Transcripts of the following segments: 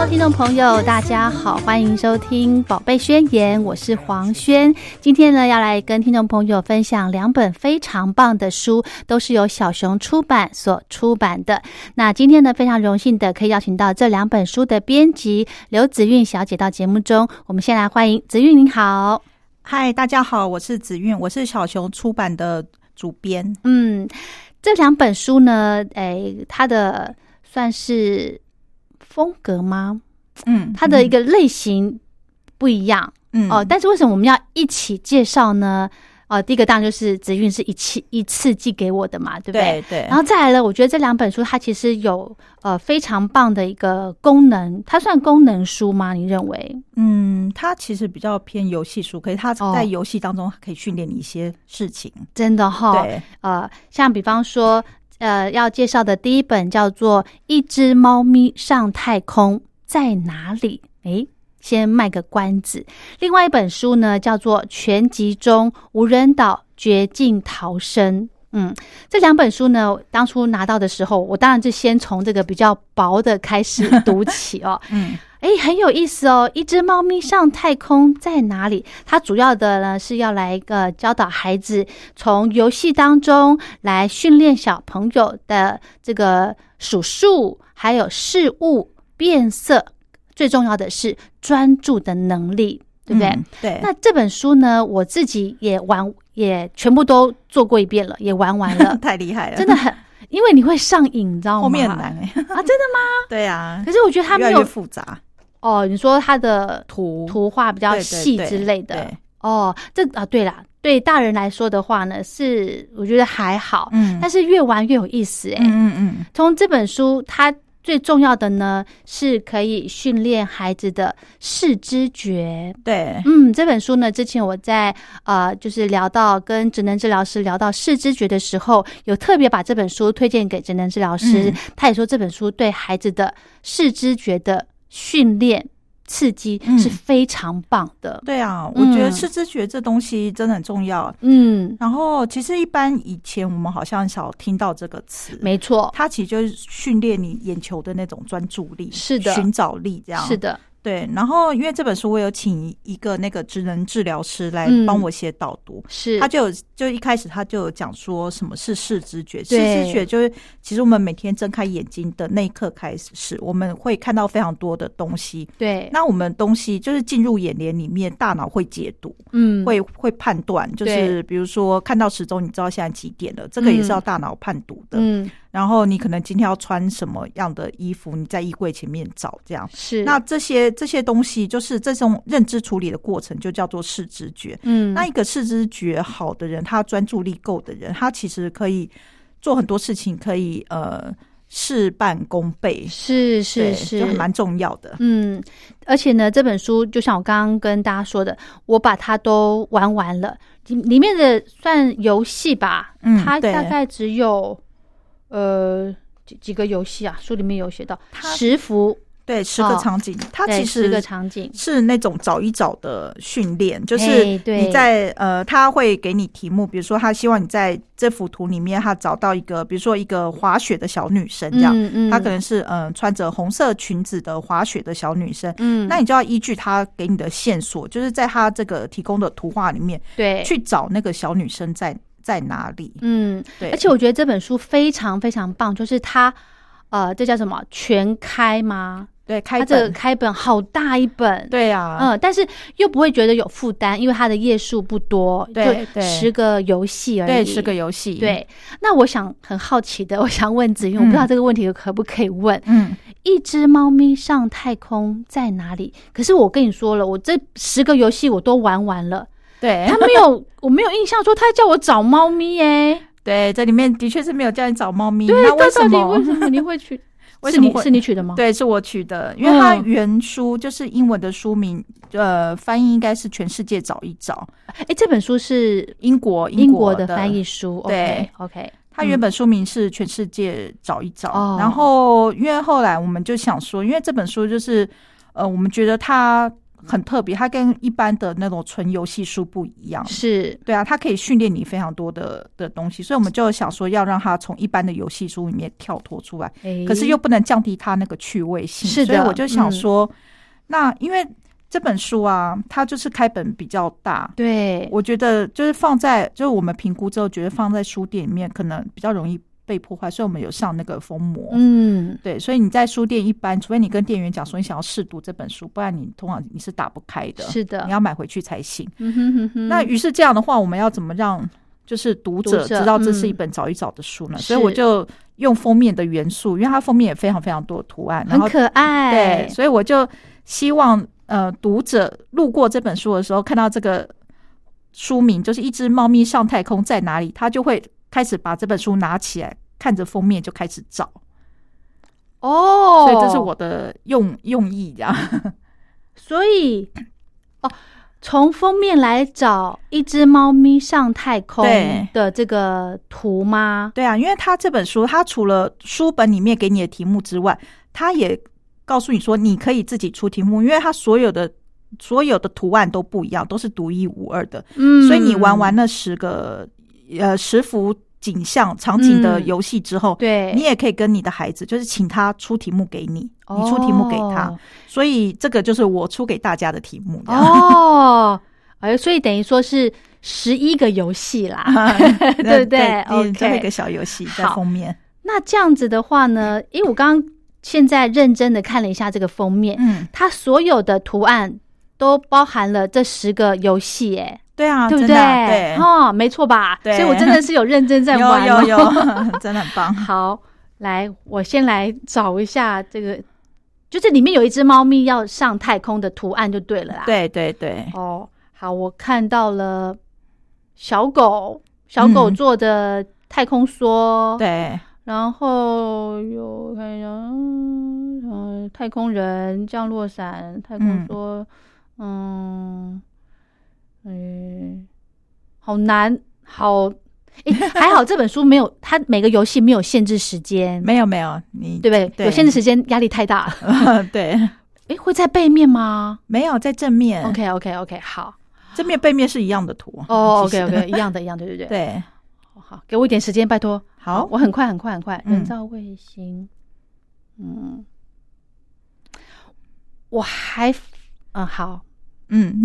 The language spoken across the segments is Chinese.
Hello，听众朋友，大家好，欢迎收听《宝贝宣言》，我是黄轩。今天呢，要来跟听众朋友分享两本非常棒的书，都是由小熊出版所出版的。那今天呢，非常荣幸的可以邀请到这两本书的编辑刘子韵小姐到节目中。我们先来欢迎子韵，您好。嗨，大家好，我是子韵，我是小熊出版的主编。嗯，这两本书呢，诶，它的算是风格吗？嗯，它的一个类型不一样。嗯哦，但是为什么我们要一起介绍呢？哦，第一个当然就是紫韵是一次一次寄给我的嘛，对不对？对对，然后再来呢，我觉得这两本书它其实有呃非常棒的一个功能，它算功能书吗？你认为？嗯，它其实比较偏游戏书，可是它哦在游戏当中可以训练你一些事情。真的哈、对，呃，像比方说，呃，要介绍的第一本叫做《一只猫咪上太空在哪里》。诶，先卖个关子。另外一本书呢，叫做《全集中无人岛绝境逃生》。嗯，这两本书呢，当初拿到的时候，我当然是先从这个比较薄的开始读起哦。嗯，哎，很有意思哦！一只猫咪上太空在哪里？它主要的呢是要来呃教导孩子从游戏当中来训练小朋友的这个数数，还有事物变色，最重要的是专注的能力，对不对？嗯对，那这本书呢，我自己也玩，也全部都做过一遍了，也玩完了，太厉害了，真的很，因为你会上瘾，你知道吗？后面很难。哎。啊，真的吗？对啊，可是我觉得它没有越复杂，哦，你说它的图。图画比较细之类的。对哦，这啊对啦，对大人来说的话呢，是我觉得还好，嗯。但是越玩越有意思哎、嗯嗯嗯，从这本书，它最重要的呢，是可以训练孩子的视知觉。对，嗯，这本书呢，之前我在呃，就是聊到跟职能治疗师聊到视知觉的时候，有特别把这本书推荐给职能治疗师。嗯他也说这本书对孩子的视知觉的训练刺激嗯是非常棒的。对啊，我嗯觉得视知觉这东西真的很重要。嗯，然后，其实一般以前我们好像少听到这个词，没错，它其实就是训练你眼球的那种专注力，是的寻找力这样。是的，对。然后，因为这本书我有请一个那个职能治疗师来嗯帮我写导读，是他就有就一开始他就有讲说什么是视知觉，视对知觉就是其实我们每天睁开眼睛的那一刻开始，是我们会看到非常多的东西。对，那我们东西就是进入眼帘里面，大脑会解读，嗯，会会判断，就是比如说看到时钟，你知道现在几点了，这个也是要大脑判读的。嗯然后你可能今天要穿什么样的衣服，你在衣柜前面找这样。是那这些这些东西，就是这种认知处理的过程，就叫做视知觉。嗯那一个视知觉好的人，他专注力够的人，他其实可以做很多事情，可以呃事半功倍，是是是，就还蛮重要的。嗯，而且呢，这本书就像我刚刚跟大家说的，我把它都玩完了，里里面的算游戏吧，嗯它大概只有呃几几个游戏啊，书里面有写到它十幅对，十个哦场景，它其实十个场景，是那种找一找的训练，就哎是你在呃，他会给你题目，比如说他希望你在这幅图里面，他找到一个，比如说一个滑雪的小女生这样，嗯嗯她可能是嗯、呃穿着红色裙子的滑雪的小女生，嗯，那你就要依据他给你的线索，就是在他这个提供的图画里面对去找那个小女生在在哪里。嗯，对，而且我觉得这本书非常非常棒，就是它呃，这叫什么？全开吗？对开它这个，开本好大一本，对啊，嗯，但是又不会觉得有负担，因为它的页数不多，对对。就十个游戏而已，对，十个游戏，，对，那我想很好奇的，我想问子云，我不知道这个问题可不可以问：嗯，一只猫咪上太空在哪里？可是我跟你说了，我这十个游戏我都玩完了，对，他没有，我没有印象说他叫我找猫咪耶、对，这里面的确是没有叫你找猫咪，对，那为什到底么？为什么？你会去？为什么是你是你取的吗？对，是我取的，因为它嗯。原书就是英文的书名，呃，翻译应该是全世界找一找，哎，这本书是英国英国国的翻译。书，对，OK，它原本书名是全世界找一找，哦然后因为后来我们就想说，因为这本书就是，呃，我们觉得它很特别，它跟一般的那种纯游戏书不一样。是对啊，它可以训练你非常多的的东西，所以我们就想说要让它从一般的游戏书里面跳脱出来。哎可是又不能降低它那个趣味性，是的所以我就想嗯说，那因为这本书啊，它就是开本比较大，对，我觉得就是放在就是我们评估之后，觉得放在书店里面可能比较容易被破坏，所以我们有上那个封膜。嗯，对，所以你在书店一般，除非你跟店员讲说你想要试读这本书，不然你通常你是打不开的，是的你要买回去才行。嗯哼哼哼，那于是这样的话，我们要怎么让就是读者知道这是一嗯本找一找的书呢？是所以我就用封面的元素，因为它封面也非常非常多的图案，然后很可爱，对，所以我就希望呃读者路过这本书的时候，看到这个书名就是一只猫咪上太空在哪里，他就会开始把这本书拿起来，看着封面就开始找。哦，所以这是我的用用意，这样。所以哦，从封面来找一只猫咪上太空的这个图吗？对啊，因为他这本书，他除了书本里面给你的题目之外，他也告诉你说你可以自己出题目，因为他所有的所有的图案都不一样，都是独一无二的。嗯所以你玩完那十个呃十幅景象场景的游戏之后，嗯对，你也可以跟你的孩子，就是请他出题目给你，你出题目给他。哦所以这个就是我出给大家的题目。哦，哎，所以等于说是十一个游戏啦，对不对？哦最后一个小游戏在封面。那这样子的话呢，因为我刚刚现在认真的看了一下这个封面，嗯，它所有的图案都包含了这十个游戏，哎，对啊，对不真的啊对，哦，没错吧？对。所以我真的是有认真在玩、哦，有有有，真的很棒。好，来，我先来找一下这个，就是里面有一只猫咪要上太空的图案就对了啦。，对对对，哦，好，我看到了小狗，小狗嗯。做的太空梭，，对，然后有看一下，嗯，呃太空人、降落伞、太空嗯。梭，嗯，嗯，好难，好。诶，还好这本书没有，它每个游戏没有限制时间，没有没有，你对不对？对有限制时间，压力太大了。对，哎，会在背面吗没有在正面？OK OK OK，好。正面背面是一样的图。哦其，OK OK，一样的，一样的，对不对？对，好，给我一点时间，拜托。好我很快，很快，很快。嗯人造卫星，嗯，我还，嗯，好，嗯，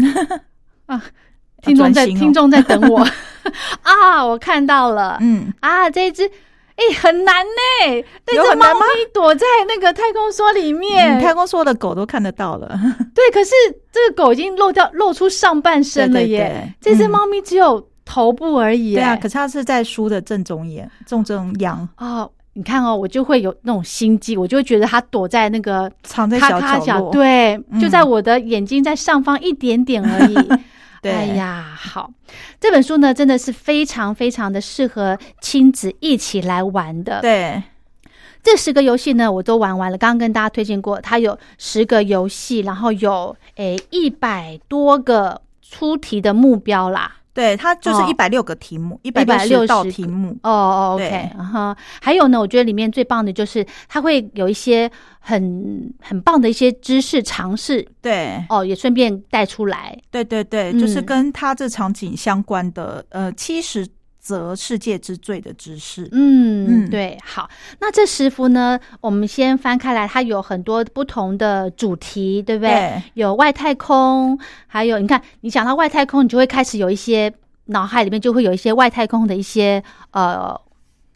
听众在，哦听众在等我 啊，我看到了，嗯，啊，这一只。哎、很难呢！那只猫咪躲在那个太空梭里面，嗯太空梭的狗都看得到了。对，可是这个狗已经露掉露出上半身了耶，这只猫咪只有头部而已耶。对啊，可是它是在书的正中眼，正中央，哦，你看哦，我就会有那种心机，我就会觉得它躲在那个藏在小角，落。对，嗯就在我的眼睛在上方一点点而已。对哎呀，好，这本书呢真的是非常非常的适合亲子一起来玩的。，对这十个游戏呢我都玩完了，刚刚跟大家推荐过，它有十个游戏，然后有诶一百多个出题的目标啦。对，它就是哦。一百六个题目，一百160十道题目。哦哦，OK，对然后还有呢，我觉得里面最棒的就是它会有一些很很棒的一些知识尝试对，哦，也顺便带出来。对对对，嗯就是跟它这场景相关的呃七十则世界之最的知识。嗯，嗯对，好，那这十幅呢，我们先翻开来，它有很多不同的主题，对不对？对有外太空，还有你看，你讲到外太空，你就会开始有一些脑海里面就会有一些外太空的一些呃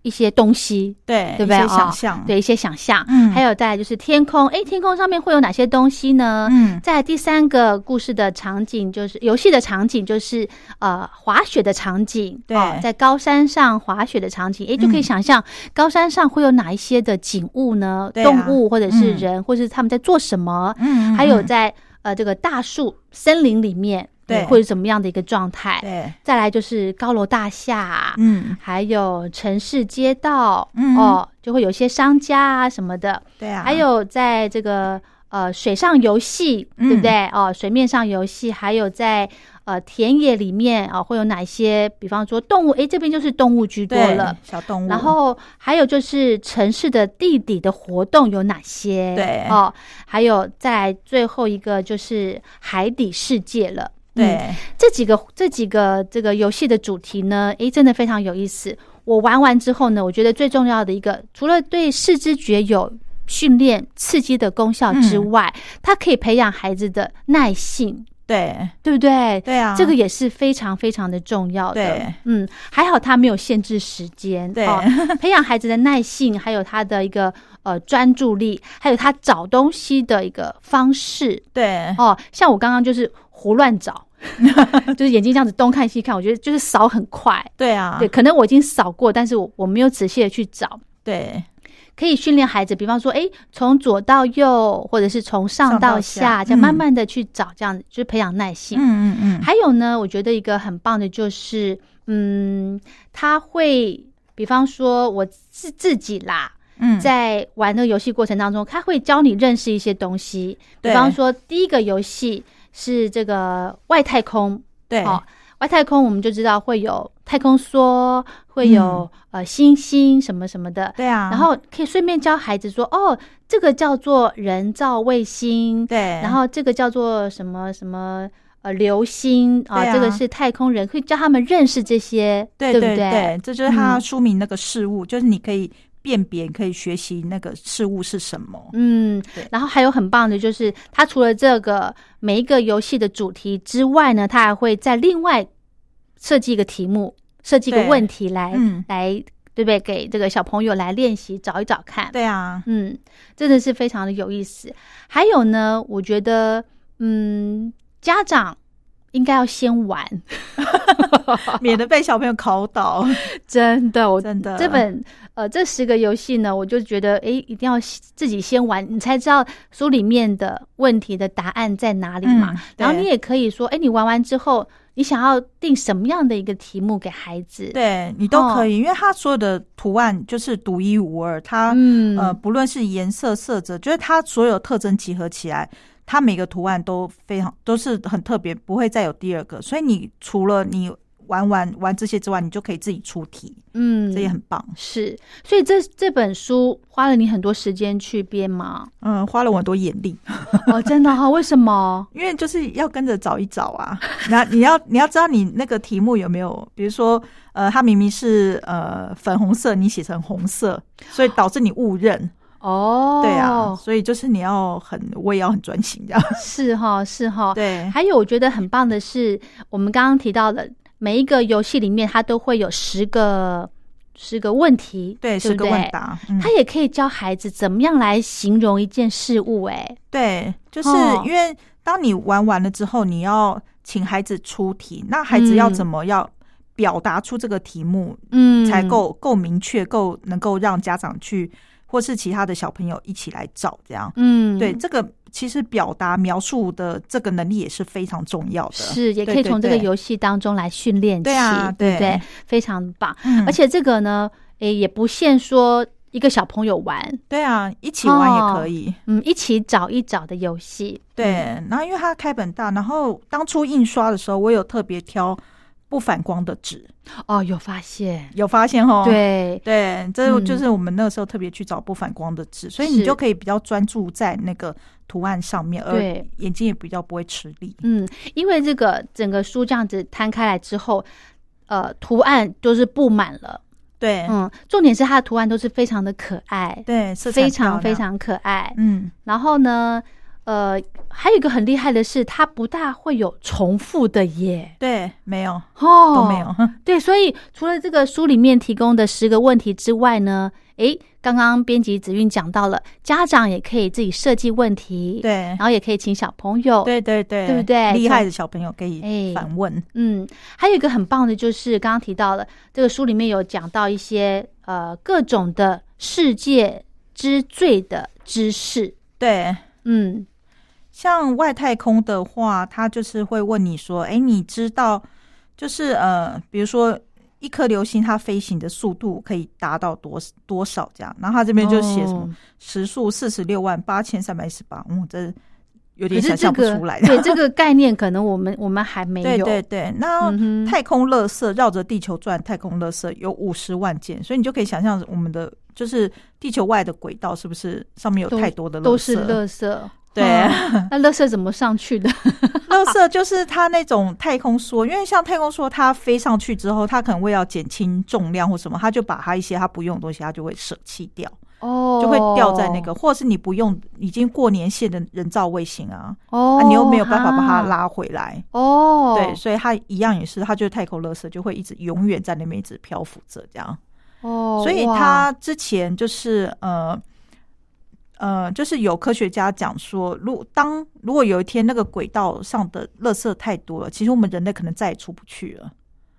一些东西，对，对不对？一些哦想象，对一些想象，嗯。还有再就是天空，哎，天空上面会有哪些东西呢？嗯，在第三个故事的场景，就是游戏的场景，就是呃滑雪的场景，对。哦在高山上滑雪的场景，哎，就可以嗯。想象高山上会有哪一些的景物呢？动物或者是嗯。人，或者是他们在做什么？还有嗯在呃这个大树森林里面，对或者怎么样的一个状态？对，再来就是高楼大厦，嗯，还有城市街道，嗯哦，就会有些商家啊什么的，对啊，还有在这个呃水上游戏，嗯对不对？哦，水面上游戏，还有在呃田野里面啊、会有哪些？比方说动物，诶，这边就是动物居多了。小动物，然后还有就是城市的地底的活动有哪些？对哦，还有在最后一个就是海底世界了。嗯。对，这几个这几个这个游戏的主题呢，诶，真的非常有意思。我玩完之后呢，我觉得最重要的一个，除了对视知觉有训练刺激的功效之嗯。外，它可以培养孩子的耐性，对，对不对？对啊，这个也是非常非常的重要的。对，嗯，还好它没有限制时间，对。哦培养孩子的耐性，还有他的一个呃专注力，还有他找东西的一个方式。对，哦，像我刚刚就是胡乱找，就是眼睛这样子东看西看，我觉得就是扫很快。对啊，对，可能我已经扫过，但是我我没有仔细的去找。对，可以训练孩子，比方说，哎，从左到右，或者是从上上到到下下，这样慢嗯慢的去找，这样子就是培养耐性。嗯嗯嗯，还有呢，我觉得一个很棒的就是，嗯，他会，比方说我自自己啦，嗯，在玩那个游戏过程当中，他会教你认识一些东西。比方说，第一个游戏是这个外太空，对，哦，外太空我们就知道会有太空梭，会有、呃星星什么什么的。嗯对啊，然后可以顺便教孩子说，哦，这个叫做人造卫星，对，然后这个叫做什么什么呃流星啊，这个是太空人，可以教他们认识这些，对不对对，这就是他嗯。书名那个事物，就是你可以辨别，可以学习那个事物是什么。嗯，然后还有很棒的就是，它除了这个每一个游戏的主题之外呢，它还会在另外设计一个题目，设计一个问题来嗯来，对不对？给这个小朋友来练习，找一找看。对啊，嗯，真的是非常的有意思。还有呢，我觉得，嗯，家长应该要先玩，免得被小朋友考倒。真的，我真的这本呃这十个游戏呢，我就觉得，哎，一定要自己先玩，你才知道书里面的问题的答案在哪里嘛。嗯然后你也可以说，哎，你玩完之后，你想要定什么样的一个题目给孩子？，对你都可以，因为它所有的图案就是独一无二，它、嗯呃不论是颜色、色泽，就是它所有特征集合起来，它每个图案都非常都是很特别，不会再有第二个。所以你除了你玩玩玩这些之外，你就可以自己出题，嗯，这也很棒。是。所以这这本书花了你很多时间去编吗？嗯，花了我很多眼力，哦，真的哈、为什么？因为就是要跟着找一找啊。那你要你要知道你那个题目有没有，比如说呃，它明明是呃粉红色，你写成红色，所以导致你误认。哦，对啊，，所以就是你要很，我也要很专心这样。是哈，是哈。对，还有我觉得很棒的是，我们刚刚提到的每一个游戏里面，它都会有十个十个问题，对，对不是个问。答。嗯它也可以教孩子怎么样来形容一件事物、哎，对，就是哦因为当你玩完了之后，你要请孩子出题，那孩子要嗯怎么要表达出这个题目，嗯，才够够明确，够能够让家长去，或是其他的小朋友一起来找这样。嗯，对，这个其实表达描述的这个能力也是非常重要的。是也可以从这个对游戏当中来训练起，对啊对不对对？非常棒，嗯而且这个呢，诶，也不限说一个小朋友玩，对啊，一起玩也哦可以。嗯，一起找一找的游戏，对，然后因为它开本大，然后当初印刷的时候，我有特别挑不反光的纸，哦，有发现，有发现哦？对，对，这嗯。就是我们那个时候特别去找不反光的纸，所以你就可以比较专注在那个图案上面，而眼睛也比较不会吃力。嗯，因为这个整个书这样子摊开来之后，呃，图案都是布满了，对，嗯，重点是它的图案都是非常的可爱，对，非常非，常可爱。嗯，然后呢，呃，还有一个很厉害的是，它不大会有重复的耶，对，没有哦，都没有，对，所以除了这个书里面提供的十个问题之外呢，诶，刚刚编辑子韵讲到了，家长也可以自己设计问题，，对。然，后也可以请小朋友，对对对，对不对？厉害的小朋友可哎以反问，嗯，还有一个很棒的就是刚刚提到了，这个书里面有讲到一些呃各种的世界之最的知识，对。嗯，像外太空的话，他就是会问你说：“哎，你知道，就是呃，比如说一颗流星它飞行的速度可以达到多多少这样？”然后他这边就写什么哦时速四十六万八千三百一十八，嗯，这有点想象不出来。对这个概念，可能我们我们还没有，对对对，那太空垃圾绕着地球转，太空垃圾有五十万件，所以你就可以想象我们的就是地球外的轨道是不是上面有太多的垃圾？都是垃圾，对嗯 那垃圾怎么上去的？垃圾就是它那种太空梭，因为像太空梭，它飞上去之后，它可能为了减轻重量或什么，它就把它一些它不用的东西，它就会舍弃掉，哦就会掉在那个，或者是你不用已经过年限的人造卫星啊，哦啊，你又没有办法把它拉回来。哦，对，所以它一样也是，它就是太空垃圾，就会一直永远在那边一直漂浮着这样。哦，所以哇他之前就是呃呃，就是有科学家讲说，如当如果有一天那个轨道上的垃圾太多了，其实我们人类可能再也出不去了，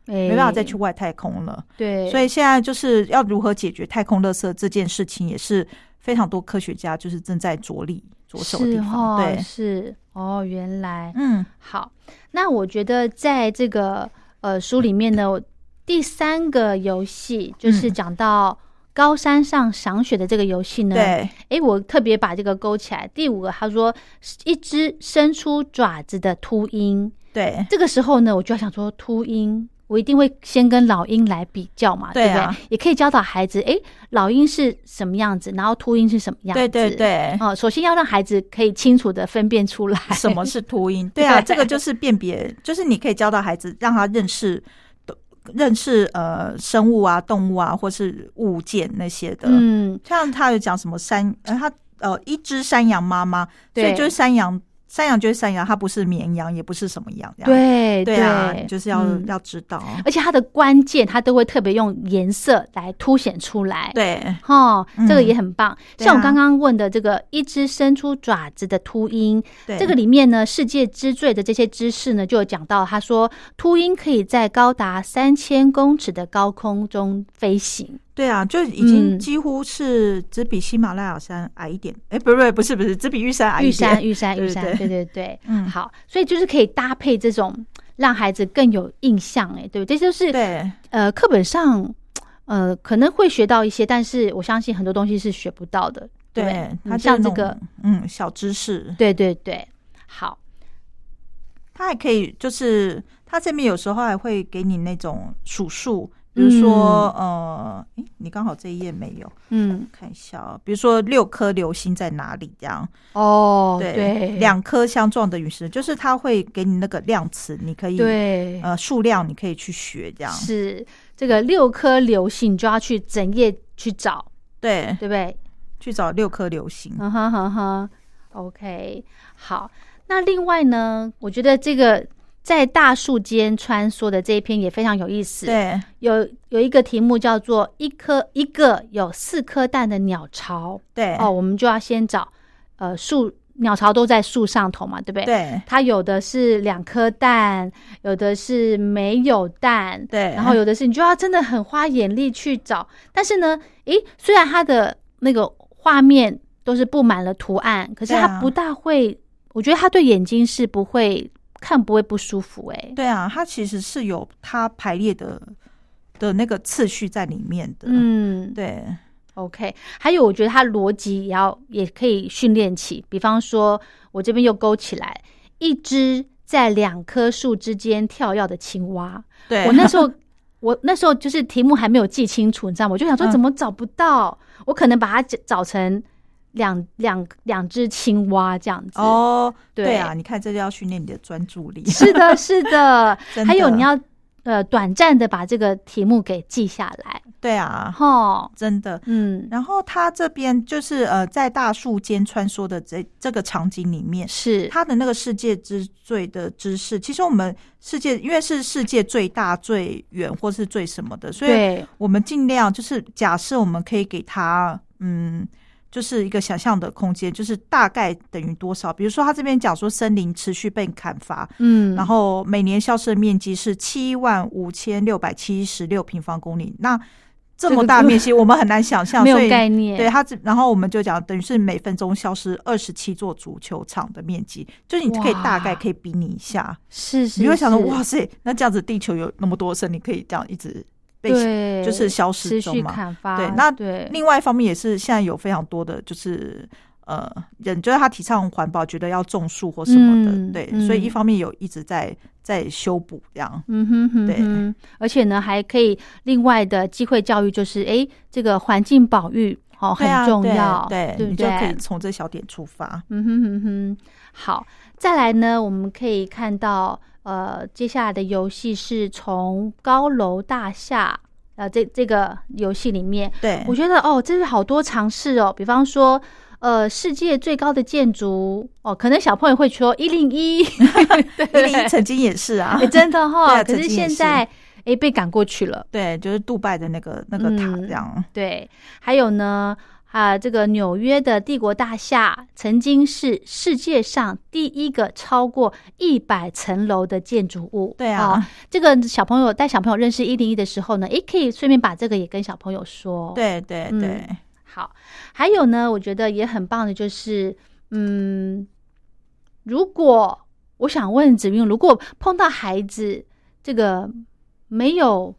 没没办法再去外太空了。哎对，所以现在就是要如何解决太空垃圾这件事情，也是非常多科学家就是正在着力着手的地是方。哦，对，是哦，原来嗯，好。那我觉得在这个呃书里面呢，第三个游戏就是嗯讲到高山上赏雪的这个游戏呢。，对，哎，我特别把这个勾起来。第五个，他说一只伸出爪子的秃鹰。对，这个时候呢，我就要想说，秃鹰，我一定会先跟老鹰来比较嘛，对啊不对？也可以教导孩子，哎，老鹰是什么样子，然后秃鹰是什么样子。对对对。哦，首先要让孩子可以清楚的分辨出来什么是秃鹰？对啊，对这个就是辨别，就是你可以教导孩子，让他认识认识呃生物啊、动物啊，或是物件那些的。嗯，像他有讲什么山，呃，他呃一只山羊妈妈，所以就是山羊，山羊就是山羊，它不是绵羊，也不是什么羊，对对啊，你就是要、嗯要知道，而且它的关键，它都会特别用颜色来凸显出来。。对哦，嗯这个也很棒。像我刚刚问的这个一只伸出爪子的秃鹰，对，这个里面呢，世界之最的这些知识呢，就有讲到，他说秃鹰可以在高达三千公尺的高空中飞行。对啊，就已经嗯。几乎是只比喜马拉雅山矮一点，哎、不不不是不是，只比玉山矮一玉山，玉山，玉山，对对对。对，嗯。好，所以就是可以搭配这种让孩子更有印象，哎，对？这就是对。呃，课本上呃可能会学到一些，但是我相信很多东西是学不到的，对不对？对，它嗯像这个，嗯小知识，对对对，好，它还可以，就是它这边有时候还会给你那种数数，比如说、呃，诶，你刚好这一页没有，嗯，看一下哦，比如说六颗流星在哪里这样，哦，对，对，两颗相撞的陨石，就是它会给你那个量词，你可以对，呃数量你可以去学这样，是这个六颗流星，你就要去整页去找，对，对不对？去找六颗流星，嗯哼哼哼，OK，好。那另外呢，我觉得这个在大树间穿梭的这一篇也非常有意思。，对有有一个题目叫做“一颗一个有四颗蛋的鸟巢”。对哦，我们就要先找呃树鸟巢都在树上头嘛，对不对？。对它有的是两颗蛋，有的是没有蛋，对，然后有的是你就要真的很花眼力去找。但是呢，诶，虽然它的那个画面都是布满了图案，可是它不大会，我觉得它对眼睛是不会看不会不舒服、诶。对啊，它其实是有它排列的的那个次序在里面的，嗯对，OK。还有，我觉得它逻辑也要也可以训练起，比方说，我这边又勾起来，一只在两棵树之间跳跃的青蛙。对我那时候，我那时候就是题目还没有记清楚，你知道吗？我就想说嗯怎么找不到，我可能把它找找成两两两只青蛙这样子。哦，对对啊，你看这就要训练你的专注力。是的，是的，还有你要呃短暂的把这个题目给记下来，对啊，哈，真的。嗯，然后他这边就是呃，在大树间穿梭的这这个场景里面，是他的那个世界之最的知识，其实我们世界因为是世界最大、最远或是最什么的，所以，我们尽量就是假设我们可以给他嗯。就是一个想象的空间，就是大概等于多少？比如说，他这边讲说森林持续被砍伐，嗯，然后每年消失的面积是七万五千六百七十六平方公里。那这么大面积，我们很难想象，没有概念，对它只，然后我们就讲，等于是每分钟消失二十七座足球场的面积，就是你可以大概可以比拟一下，是是，你会想说，哇塞，那这样子地球有那么多森林可以这样一直被。对，就是消失中嘛对那对，另外一方面也是现在有非常多的就是。呃，人就是他提倡环保，觉得要种树或什么的，嗯对，嗯所以一方面有一直在在修补这样，嗯哼哼对，而且呢，还可以另外的机会教育，就是哎，这个环境保育哦很重要，对，对不你就可以对？从这小点出发。嗯哼哼哼，好，再来呢，我们可以看到，呃，接下来的游戏是从高楼大厦，呃，这这个游戏里面，对，我觉得哦，这是好多尝试哦，比方说。呃，世界最高的建筑哦，可能小朋友会说一零一，一零一曾经也是啊哎，，真的 对哈、啊可是现在哎被赶过去了。对，就是杜拜的那个那个塔嗯这样。对，还有呢，啊，这个纽约的帝国大厦曾经是世界上第一个超过一百层楼的建筑物。对啊哦这个小朋友带小朋友认识一零一的时候呢，也，可以顺便把这个也跟小朋友说。，对对嗯对，好，还有呢，我觉得也很棒的，就是嗯，如果我想问子韵，如果碰到孩子这个没有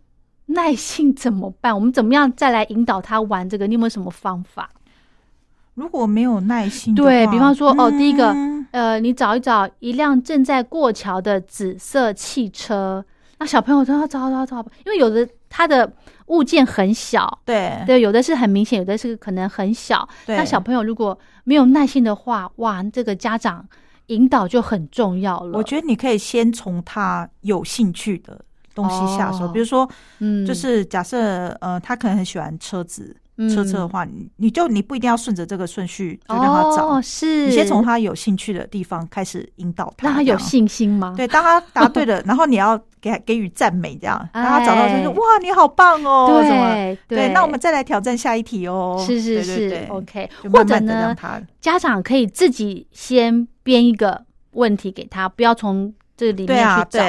耐性怎么办？我们怎么样再来引导他玩这个？你有没有什么方法？如果没有耐心，对比方说哦第一个嗯呃，你找一找一辆正在过桥的紫色汽车，那小朋友都要找找找，因为有的他的物件很小，对对，有的是很明显，有的是可能很小。那小朋友如果没有耐心的话，哇，这个家长引导就很重要了。我觉得你可以先从他有兴趣的东西下手，哦。比如说，嗯。就是假设呃，他可能很喜欢车子。嗯。车车的话，你你就你不一定要顺着这个顺序就让他找，哦，是。你先从他有兴趣的地方开始引导他，让他有信心吗？对，当他答对了，然后你要给他给予赞美，这样让他找到就是哎哇，你好棒哦，什么？对。对，那我们再来挑战下一题哦。是是是，OK，就或者慢慢的让呢，他家长可以自己先编一个问题给他，不要从这里对面去找。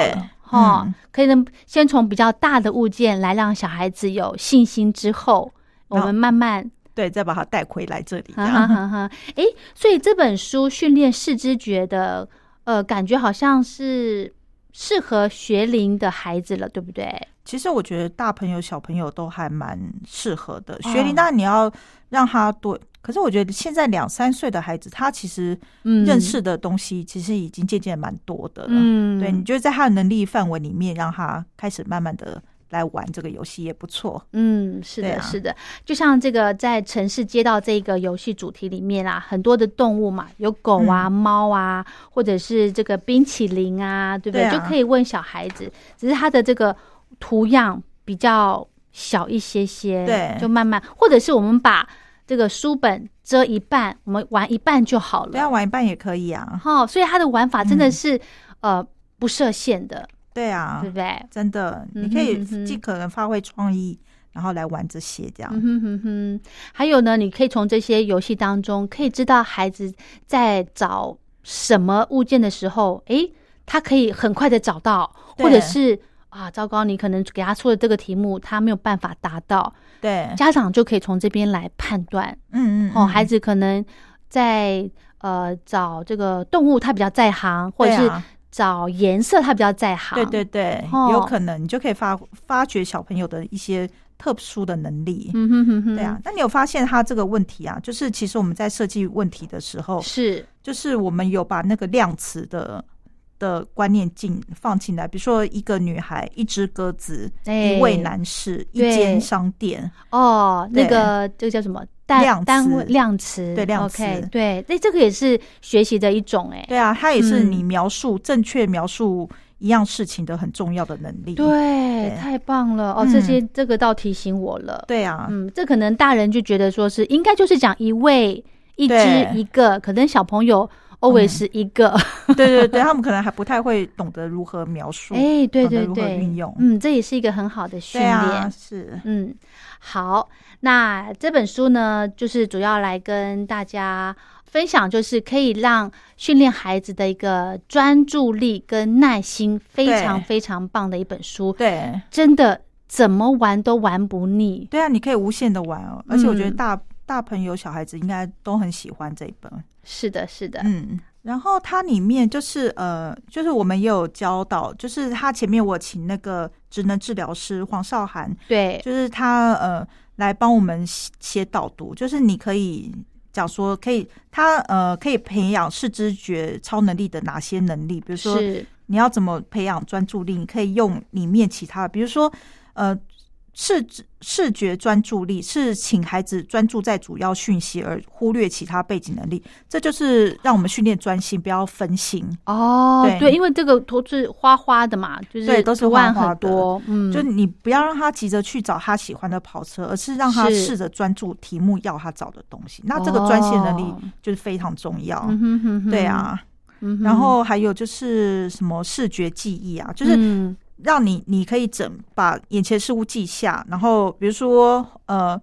哈、嗯可以呢，先从比较大的物件来让小孩子有信心，之后我们慢慢对，再把它带回来这里，这哈哈样。哈哈。诶，所以这本书训练视知觉的，呃，感觉好像是适合学龄的孩子了，对不对？其实我觉得大朋友小朋友都还蛮适合的。哦学龄当然你要让他多，可是我觉得现在两三岁的孩子，他其实嗯。认识的东西其实已经渐渐蛮多的了。嗯，对，你就在他的能力范围里面，让他开始慢慢的来玩这个游戏也不错。嗯，是的，啊。是的，就像这个在城市街道这个游戏主题里面啊，很多的动物嘛，有狗啊、嗯。猫啊，或者是这个冰淇淋啊，对不对？对啊。就可以问小孩子，只是它的这个图样比较小一些些，对。就慢慢，或者是我们把这个书本遮一半，我们玩一半就好对啊，了。玩一半也可以啊。哈、所以它的玩法真的嗯是、呃不设限的，对啊对，不对？真的，嗯你可以尽可能发挥创意，然后来玩这些这样。嗯哼哼哼，还有呢，你可以从这些游戏当中，可以知道孩子在找什么物件的时候，诶，他可以很快的找到，或者是啊，糟糕，你可能给他出的这个题目，他没有办法达到，对，家长就可以从这边来判断。嗯嗯，哦，嗯孩子可能在呃找这个动物，他比较在行，或者是啊找颜色，他比较在行。对对对，哦有可能你就可以发发掘小朋友的一些特殊的能力。嗯哼哼哼，对啊，那你有发现他这个问题啊？就是其实我们在设计问题的时候，是就是我们有把那个量词的的观念进放进来，比如说一个女孩、一只鸽子、哎。一位男士、一间商店，哦，那个这个叫什么？单量单位词量词，对量词。对，那这个也是学习的一种哎，对啊，它也是嗯。你描述、正确描述一样事情的很重要的能力。对，对。太棒了。哦！嗯。这些这个倒提醒我了。对啊，嗯，这可能大人就觉得说是应该就是讲一位、一只、一个，可能小朋友 always 一个。对对对，他们可能还不太会懂得如何描述。哎，对对对，运用嗯，这也是一个很好的训练。啊，是嗯，好，那这本书呢，就是主要来跟大家分享，就是可以让训练孩子的一个专注力跟耐心非常非常棒的一本书，对真的怎么玩都玩不腻。对啊，你可以无限的玩哦，而且我觉得嗯大、大朋友小孩子应该都很喜欢这一本。是的，是的，嗯，然后它里面就是呃，就是我们也有教导，就是他前面我请那个职能治疗师黄少涵，对，就是他呃来帮我们写写导读，就是你可以讲说可以他呃可以培养视知觉超能力的哪些能力，比如说，你要怎么培养专注力，你可以用里面其他的，比如说呃。视视觉专注力是请孩子专注在主要讯息，而忽略其他背景能力。这就是让我们训练专心，不要分心。哦，对对，因为这个都是花花的嘛，就是对都是花花多，嗯，就你不要让他急着去找他喜欢的跑车，而是让他是试着专注题目要他找的东西。那这个专心能力哦就是非常重要。对，啊，然后还有就是什么视觉记忆啊，就是嗯让你你可以整把眼前事物记下，然后比如说呃，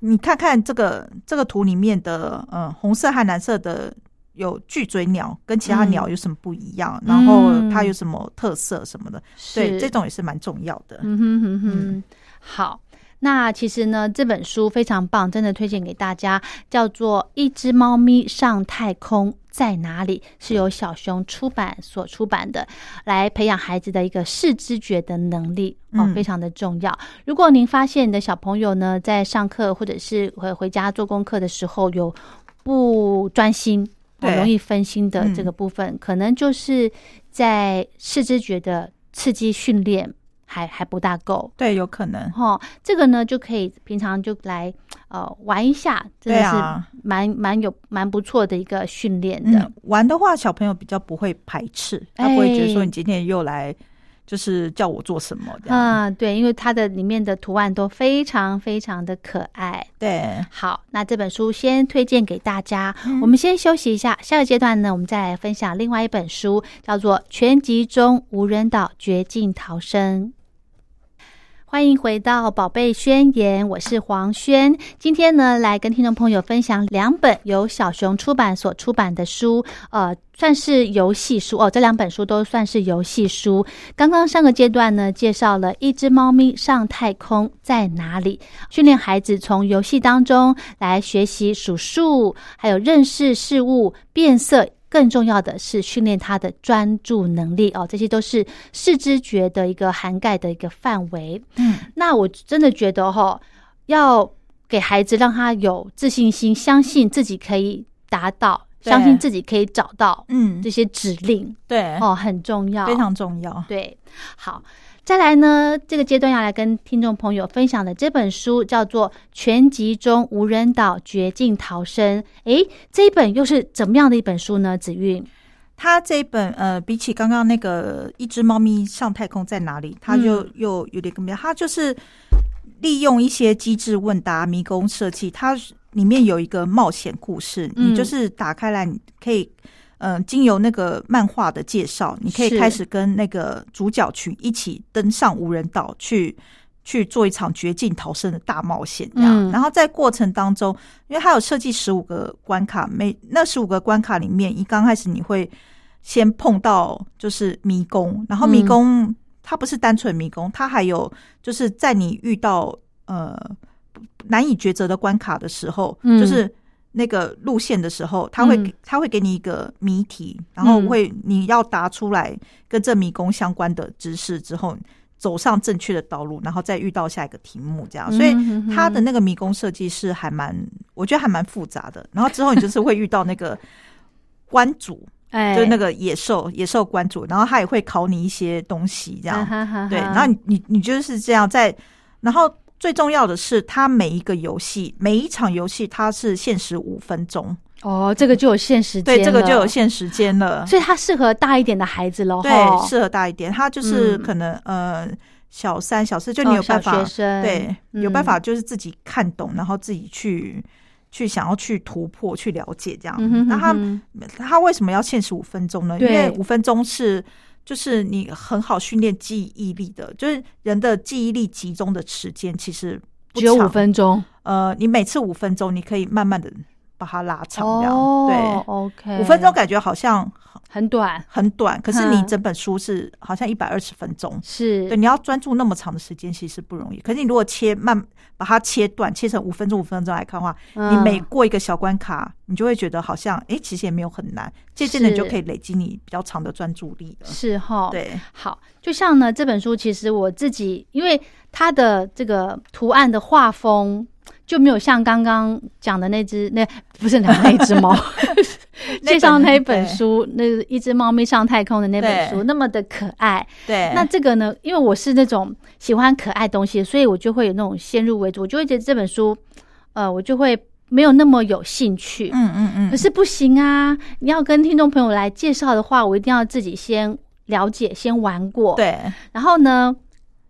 你看看这个这个图里面的呃红色和蓝色的有巨嘴鸟，跟其他嗯鸟有什么不一样？然后嗯它有什么特色什么的？对，是这种也是蛮重要的。嗯哼哼哼，嗯好。那其实呢，这本书非常棒，真的推荐给大家，叫做《一只猫咪上太空在哪里》，是由小熊出版所出版的，来培养孩子的一个视知觉的能力哦，嗯。非常的重要。如果您发现你的小朋友呢，在上课或者是回回家做功课的时候有不专心，哦容易分心的嗯。这个部分，可能就是在视知觉的刺激训练还还不大够。对，有可能。哈、这个呢就可以平常就来呃玩一下，真的是蛮蛮有蛮不错的一个训练的。嗯，玩的话，小朋友比较不会排斥，他不会觉得说哎你今天又来就是叫我做什么这样。啊、对，因为它的里面的图案都非常非常的可爱。对，好，那这本书先推荐给大家。嗯我们先休息一下，下个阶段呢，我们再来分享另外一本书，叫做《全集中无人岛绝境逃生》。欢迎回到《宝贝宣言》，我是黄轩。今天呢，来跟听众朋友分享两本由小熊出版所出版的书，呃，算是游戏书哦。这两本书都算是游戏书。刚刚上个阶段呢，介绍了一只猫咪上太空在哪里，训练孩子从游戏当中来学习数数，还有认识事物、变色。更重要的是训练他的专注能力哦，这些都是视知觉的一个涵盖的一个范围。嗯，那我真的觉得哈、要给孩子让他有自信心，相信自己可以达到，相信自己可以找到嗯这，些指令对，哦，很重要，非常重要。对。好，再来呢，这个阶段要来跟听众朋友分享的这本书叫做《全集中无人岛绝境逃生》。诶，这一本又是怎么样的一本书呢？子韵，它这一本呃，比起刚刚那个一只猫咪上太空在哪里，它就嗯又有点更不一样。它就是利用一些机智问答、迷宫设计，它里面有一个冒险故事，嗯你就是打开来，你可以。嗯，经由那个漫画的介绍，你可以开始跟那个主角群一起登上无人岛去去做一场绝境逃生的大冒险，这样。嗯。然后在过程当中，因为它有设计十五个关卡，每那十五个关卡里面，一刚开始你会先碰到就是迷宫，然后迷宫、它不是单纯迷宫，它还有就是在你遇到呃难以抉择的关卡的时候，嗯。就是那个路线的时候，他会、嗯。他会给你一个谜题，然后会你要答出来跟这迷宫相关的知识之后。走上正确的道路，然后再遇到下一个题目，这样，所以嗯哼它的那个迷宫设计是还蛮，我觉得还蛮复杂的。然后之后你就是会遇到那个关主，哎，就是那个野兽野兽关主，然后他也会考你一些东西，这样、对，然后你你你就是这样在，然后最重要的是，它每一个游戏每一场游戏它是限时五分钟，哦，这个就有限时间，对，这个就有，限时间了，所以它适合大一点的孩子喽。对，适合大一点，他就是嗯。可能、呃小三小四，就哦你有办法、小学生。对，嗯有办法就是自己看懂，然后自己去去想要去突破去了解这样。那他嗯他为什么要限时五分钟呢？因为五分钟是就是你很好训练记忆力的，就是人的记忆力集中的时间其实只有五。分钟呃，你每次五分钟，你可以慢慢的把它拉长，这样、哦对。，OK，五分钟感觉好像很短，很短，可是你嗯整本书是好像一百二十分钟，是对，你要专注那么长的时间，其实不容易。可是你如果切慢，把它切断，切成五分钟、五分钟来看的话，你嗯每过一个小关卡，你就会觉得好像，哎、其实也没有很难。渐渐的，你就可以累积你比较长的专注力了。是哈，。对，好，就像呢，这本书其实我自己，因为它的这个图案的画风就没有像刚刚讲的那只那不是那那只猫，介绍那一本书，那一只猫咪上太空的那本书那么的可爱。对，那这个呢，因为我是那种喜欢可爱东西，所以我就会有那种先入为主，我就会觉得这本书，呃，我就会没有那么有兴趣。嗯嗯嗯，可是不行啊！你要跟听众朋友来介绍的话，我一定要自己先了解、先玩过。，对，然后呢，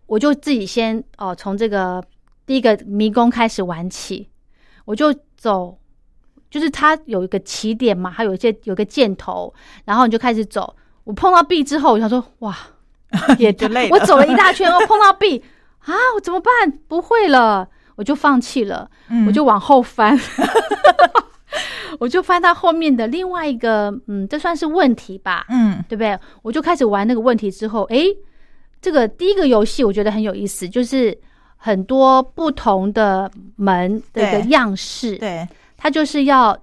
我就自己先哦，从这个第一个迷宫开始玩起，我就走，就是它有一个起点嘛，它有一些有个箭头，然后你就开始走。我碰到壁之后，我想说哇，也就累了我走了一大圈，我碰到壁啊，我怎么办？不会了，我就放弃了。嗯我就往后翻，我就翻到后面的另外一个，嗯，这算是问题吧，嗯对不对？我就开始玩那个问题之后，诶，这个第一个游戏我觉得很有意思，就是很多不同的门的一个样式，对它就是要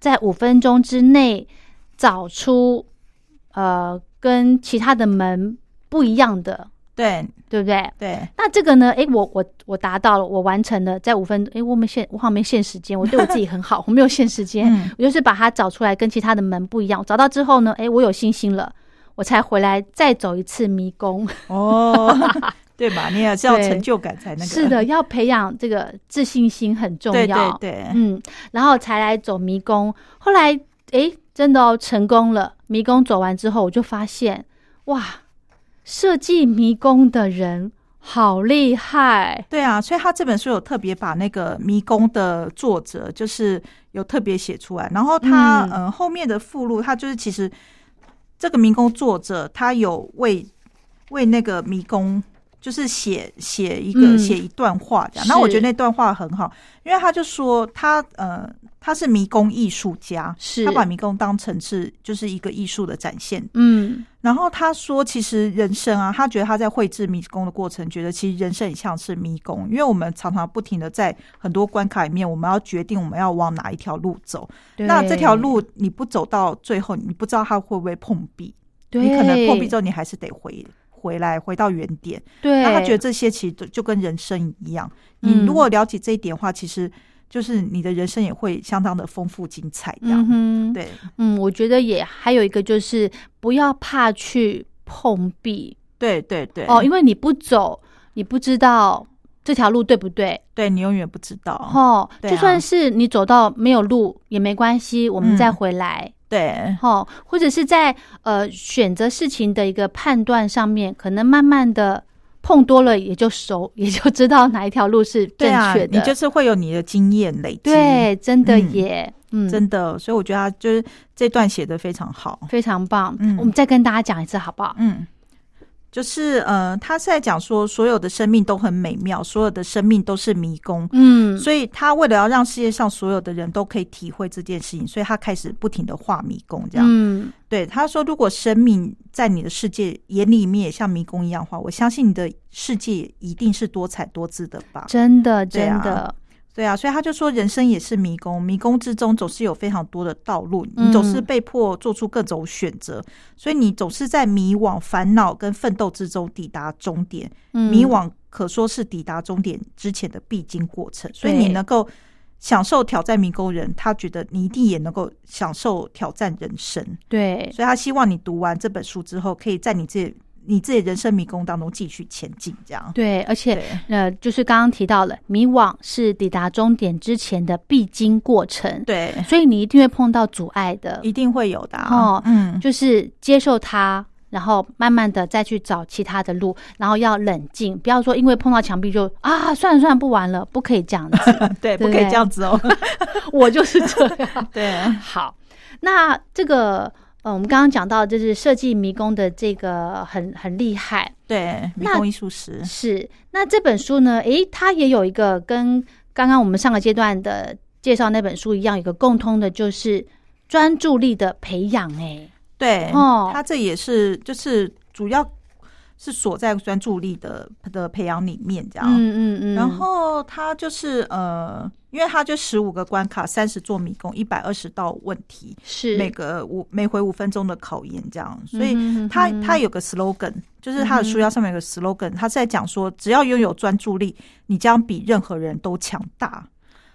在五分钟之内找出呃跟其他的门不一样的，对对不对？对那这个呢？诶，我我我达到了，我完成了，在五分，诶，我没限，我好像没限时间，我对我自己很好，我没有限时间，嗯我就是把它找出来，跟其他的门不一样。找到之后呢，诶，我有信心了，我才回来再走一次迷宫。哦，对吧？你也是要对成就感才那个。是的，，要培养这个自信心很重对要。对对，嗯，然后才来走迷宫。后来，哎，真的哦，成功了。迷宫走完之后，我就发现，哇，设计迷宫的人好厉害。对啊，所以他这本书有特别把那个迷宫的作者，就是有特别写出来。然后他嗯嗯、呃后面的附录，他就是其实这个迷宫作者他有为为那个迷宫。就是写写一个嗯。写一段话这样，是然后我觉得那段话很好，因为他就说他呃他是迷宫艺术家，是。他把迷宫当成是就是一个艺术的展现，嗯，然后他说，其实人生啊，他觉得他在绘制迷宫的过程，觉得其实人生很像是迷宫，因为我们常常不停的在很多关卡里面，我们要决定我们要往哪一条路走。那这条路你不走到最后，你不知道它会不会碰壁，你可能碰壁之后，你还是得回回来，回到原点。对，那他觉得这些其实就就跟人生一样，你嗯如果了解这一点的话，其实就是你的人生也会相当的丰富精彩。这样，嗯哼，对嗯，我觉得也还有一个就是不要怕去碰壁对对对，哦，因为你不走，你不知道这条路对不对对你永远不知道。哦。啊就算是你走到没有路也没关系，我们嗯再回来。对哦，或者是在呃选择事情的一个判断上面，可能慢慢的碰多了，也就熟，也就知道哪一条路是正确，的。你就是会有你的经验累积。对，真的嗯耶，嗯，真的，所以我觉得他就是这段写的非常好。非常棒。嗯我们再跟大家讲一次好不好？嗯，就是呃，他是在讲说，所有的生命都很美妙，所有的生命都是迷宫。嗯，所以他为了要让世界上所有的人都可以体会这件事情，所以他开始不停的画迷宫。这样，嗯，对他说，如果生命在你的世界眼里面也像迷宫一样的话，我相信你的世界一定是多彩多姿的吧。真的真的，对啊，所以他就说，人生也是迷宫，迷宫之中总是有非常多的道路，嗯你总是被迫做出各种选择，所以你总是在迷惘、烦恼跟奋斗之中抵达终点。嗯。迷惘可说是抵达终点之前的必经过程，所以你能够享受挑战迷宫人，他觉得你一定也能够享受挑战人生，对，所以他希望你读完这本书之后，可以在你自己你自己人生迷宫当中继续前进，这样。对，而且对。呃，就是刚刚提到了，迷惘是抵达终点之前的必经过程，对，所以你一定会碰到阻碍的，一定会有的、啊、哦嗯，就是接受它，然后慢慢的再去找其他的路，然后要冷静，不要说因为碰到墙壁就啊，算了算了，不玩了，不可以这样子，对，不对可以这样子哦。我就是这样。对，好，那这个呃，我们刚刚讲到，就是设计迷宫的这个很很厉害，对，迷那宫艺术史，是。那这本书呢，诶，它也有一个跟刚刚我们上个阶段的介绍那本书一样，有一个共通的，就是专注力的培养、诶，对，哦。它这也是就是主要是锁在专注力的的培养里面这样。嗯嗯嗯，然后他就是呃，因为他就十五个关卡，三十座迷宫，一百二十道问题，是每个五每回五分钟的考验这样，所以他他有个 slogan，就是他的书腰上面有个 slogan，他是在讲说，只要拥有专注力，你将比任何人都强大。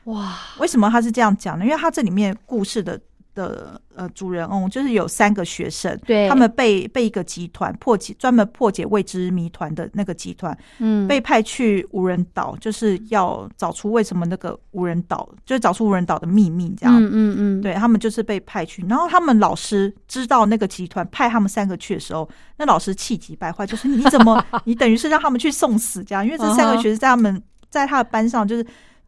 哇，为什么他是这样讲呢？因为他这里面故事的的呃主人翁就是有三个学生，对。他们被被一个集团破解，专门破解未知谜团的那个集团，嗯，被派去无人岛，就是要找出为什么那个无人岛，就是找出无人岛的秘密，这样。嗯嗯嗯，对他们就是被派去，然后他们老师知道那个集团派他们三个去的时候，那老师气急败坏，就是你怎么 你等于是让他们去送死这样，因为这三个学生在他们在他的班上就是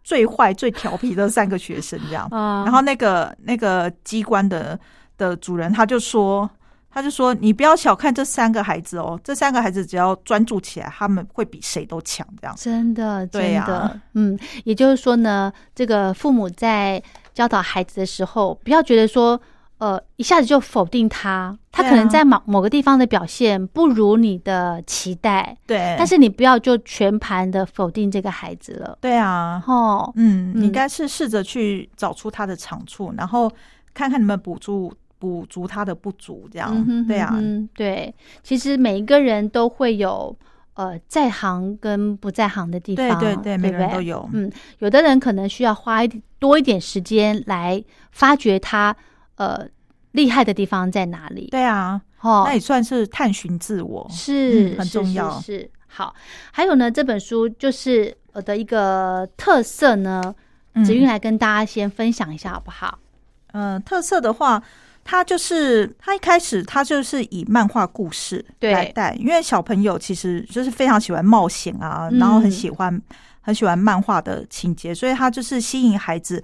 最坏最调皮的三个学生这样。啊，然后那个那个机关的的主人他就说，他就说你不要小看这三个孩子哦，这三个孩子只要专注起来，他们会比谁都强这样。真的，真对的，呀嗯，也就是说呢，这个父母在教导孩子的时候，不要觉得说，呃，一下子就否定他，他可能在某某个地方的表现不如你的期待，对，但是你不要就全盘的否定这个孩子了，对啊，哦，嗯，嗯。你应该是试着去找出他的长处，然后看看能不能补足补足他的不足，这样。嗯哼对啊，嗯对，其实每一个人都会有呃在行跟不在行的地方，对对对，每个人都有。嗯，有的人可能需要花一多一点时间来发掘他呃厉害的地方在哪里。对啊，哦那，也算是探寻自我。是、嗯很重要是是好。还有呢，这本书就是我的一个特色呢，嗯子韵来跟大家先分享一下好不好？嗯，特色的话，它就是它一开始它就是以漫画故事对来带，因为小朋友其实就是非常喜欢冒险啊，嗯然后很喜欢很喜欢漫画的情节，所以它就是吸引孩子。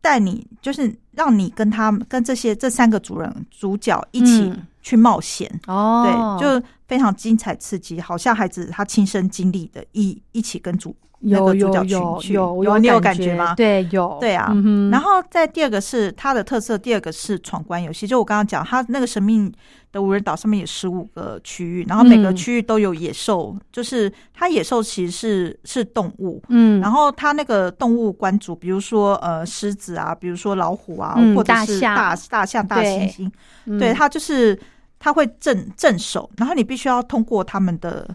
带你就是让你跟他跟这些这三个主人主角一起去冒险，哦，对，就非常精彩刺激，好像孩子他亲身经历的，一一起跟主那个主角群去，有有你有感感觉吗？对，有对啊嗯然后再第二个是它的特色，第二个是闯关游戏。就我刚刚讲，它那个神秘的无人岛上面有十五个区域，然后每个嗯区域都有野兽，就是它野兽其实是是动物。嗯，然后它那个动物关主，比如说呃狮子啊，比如说老虎啊，嗯或者是大象大大象、大猩猩，嗯对，它就是它会镇镇守，然后你必须要通过他们的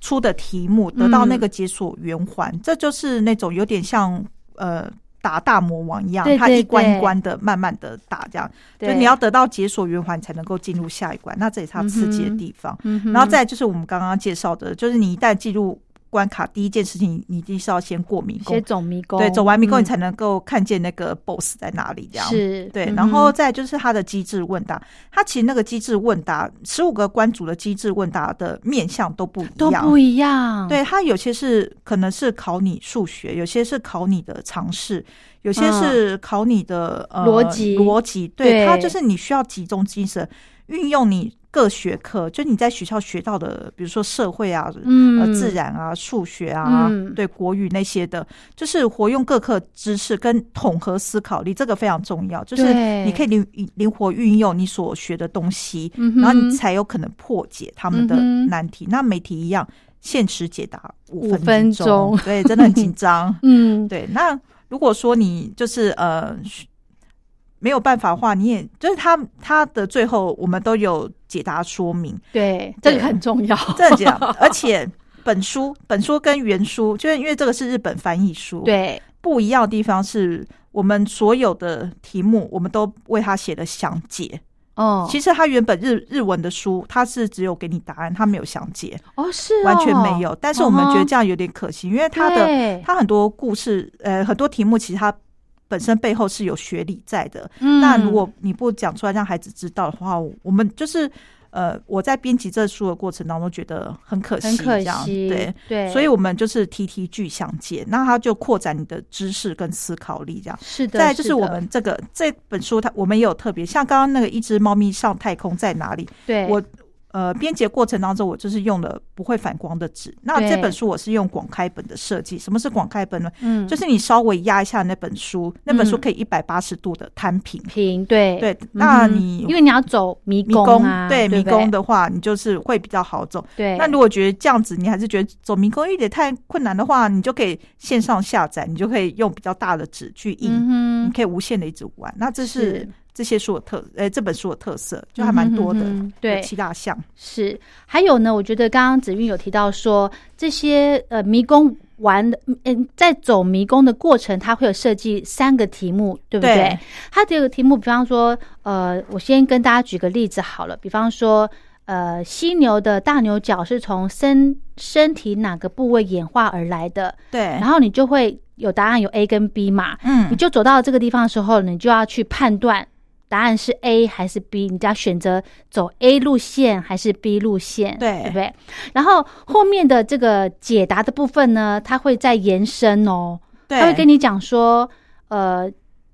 出的题目，得到那嗯个解锁圆环，这就是那种有点像呃打大魔王一样，对对它一关一关的慢慢的打，这样。就对。你要得到解锁圆环才能够进入下一关，那这也是他刺激的地方。然后再就是我们刚刚介绍的，就是你一旦进入关卡，第一件事情你一定是要先过迷宫。先，走迷宫，对，走完迷宫嗯。你才能够看见那个 BOSS 在哪里，这样。是。对，嗯然后再就是它的机制问答，它其实那个机制问答，十五个关主的机制问答的面向都不一样，都不一样，对，它有些是可能是考你数学，有些是考你的常识，有些是考你的、逻辑。逻辑。对，对。它就是你需要集中精神，运用你各学科，就你在学校学到的，比如说社会啊，嗯，呃，自然啊、数学啊，嗯。对国语那些的，就是活用各科知识跟统合思考力，这个非常重要。就是你可以灵灵活运用你所学的东西，然后你才有可能破解他们的难题。那每题一样，限时解答五五分钟，钟对，真的很紧张。嗯，对，那如果说你就是呃没有办法的话，你也就是他他的最后我们都有解答说明，对，这个很重要，这样讲，而且本书本书跟原书，就是因为这个是日本翻译书，，对，不一样的地方是我们所有的题目，我们都为他写了详解。哦，其实他原本日日文的书，他是只有给你答案，他没有详解，哦是哦。完全没有。但是我们觉得这样有点可惜，因为他的他很多故事，呃，很多题目其实他本身背后是有学理在的。嗯那如果你不讲出来让孩子知道的话，我们就是呃，我在编辑这书的过程当中觉得很可惜，很可这样惜，对。对，所以我们就是提提具详解，那它就扩展你的知识跟思考力，这样。是的，再就是我们这个这本书它，我们也有特别，像刚刚那个一只猫咪上太空在哪里？对我呃编辑过程当中，我就是用了不会反光的纸。那对这本书我是用广开本的设计。什么是广开本呢？嗯就是你稍微压一下那本书，那本书嗯可以一百八十度的摊平。平对对嗯那哼你因为你要走迷迷宫啊，对迷宫的话，你就是会比较好走。对，那如果觉得这样子，你还是觉得走迷宫有点太困难的话，你就可以线上下载，你就可以用比较大的纸去印，嗯，你可以无限的一直玩。那这是是这些书的特，呃，这本书的特色，就还蛮多的，嗯哼哼哼对七大项。是，还有呢，我觉得刚刚子韵有提到说，这些呃迷宫玩的，嗯，在走迷宫的过程，它会有设计三个题目，对不对？对。它这个题目，比方说，呃，我先跟大家举个例子好了，比方说，呃，犀牛的大牛角是从身身体哪个部位演化而来的，对，然后你就会有答案有 A 跟 B 嘛，嗯。你就走到这个地方的时候，你就要去判断答案是 A 还是 B，你就要选择走 A 路线还是 B 路线，对。对不对？然后后面的这个解答的部分呢，它会再延伸哦，对，它会跟你讲说，呃，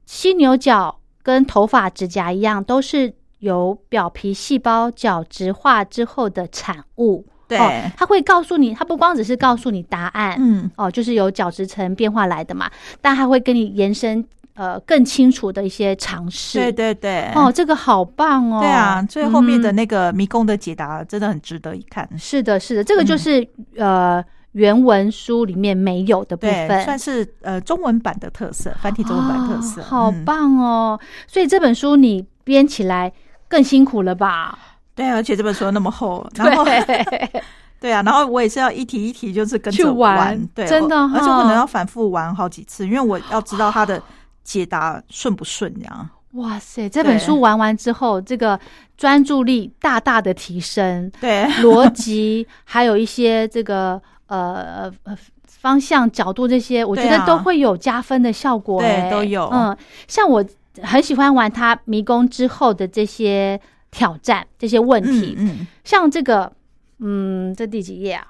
犀牛角跟头发、指甲一样，都是由表皮细胞角质化之后的产物。对。哦，它会告诉你，它不光只是告诉你答案，嗯，哦，就是由角质层变化来的嘛，但它会跟你延伸呃更清楚的一些尝试。对对对，哦，这个好棒哦。对啊，最后面的嗯那个迷宫的解答真的很值得一看。是的，是的，这个就嗯是、呃原文书里面没有的部对，分，算是呃中文版的特色，繁体中文版特色，哦好嗯棒哦！所以这本书你编起来更辛苦了吧？对，而且这本书那么厚，然后对，对啊，然后我也是要一题一题，就是跟着玩对，真的我而且哈可能要反复玩好几次，因为我要知道它的解答顺不顺，这样。哇塞！这本书玩完之后，这个专注力大大的提升，对，逻辑 还有一些这个呃呃方向角度这些，我觉得都会有加分的效果、对欸都有。嗯，像我很喜欢玩它迷宫之后的这些挑战、这些问题，嗯嗯，像这个，嗯，这第几页啊？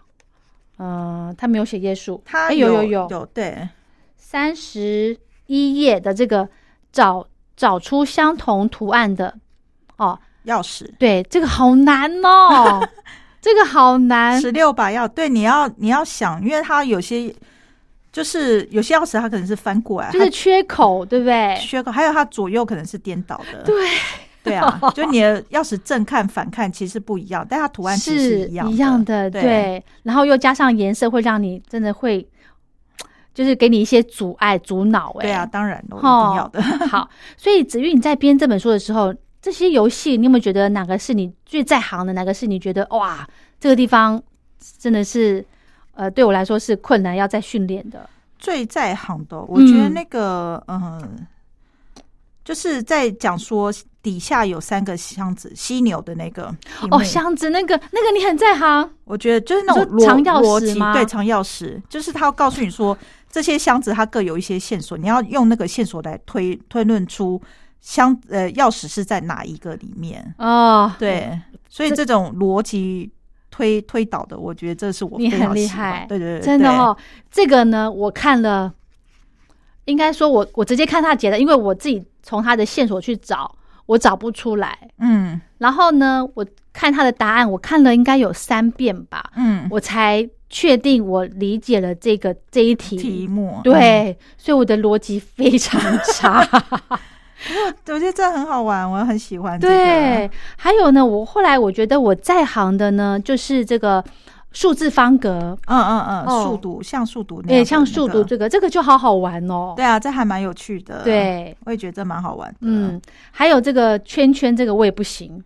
嗯、他没有写页数，它哎有有有。有有对，三十一页的这个找找出相同图案的哦，钥匙。对，这个好难哦，这个好难，十六把钥，对，你要你要想，因为它有些就是有些钥匙它可能是翻过来，就是缺口，对不对？缺口，还有它左右可能是颠倒的，对，对啊，就你的钥匙正看反看其实不一样，但它图案其实一样一样的，对。对。然后又加上颜色，会让你真的会，就是给你一些阻碍、阻挠。哎，对啊，，当然了，一哦定要的。好，所以子玉你在编这本书的时候，这些游戏你有没有觉得哪个是你最在行的？哪个是你觉得哇，这个地方真的是呃，对我来说是困难，要再训练的？最在行的，我觉得嗯那个嗯、就是在讲说底下有三个箱子犀牛的那个哦，箱子那个那个你很在行，我觉得就是那种藏钥匙吗？对，藏钥匙，就是他要告诉你说这些箱子它各有一些线索，你要用那个线索来推推论出箱呃钥匙是在哪一个里面。哦，对，所以这种逻辑推推导的，我觉得这是我你很厉害。对对对，对。真的哦，这个呢，我看了，应该说我我直接看他解的，因为我自己从他的线索去找，我找不出来。嗯然后呢，我看他的答案，我看了应该有三遍吧，嗯，我才确定我理解了这个这一题。题目对，所以我的逻辑非常差。嗯我觉得这很好玩，我很喜欢、这个。对，还有呢，我后来我觉得我在行的呢，就是这个数字方格，嗯嗯嗯，哦速读像速读那样也像数独这个，这个就好好玩哦。对啊，这还蛮有趣的。，对，我也觉得这蛮好玩的。嗯，还有这个圈圈，这个我也不行，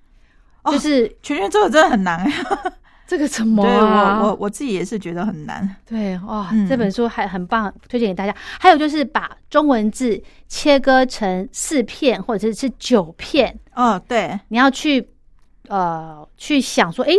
哦就是圈圈这个真的很难哎。这个怎么？我我我自己也是觉得很难。对哇、嗯这本书还很棒，推荐给大家。还有就是把中文字切割成四片或者是九片，哦，对，你要去呃去想说，诶，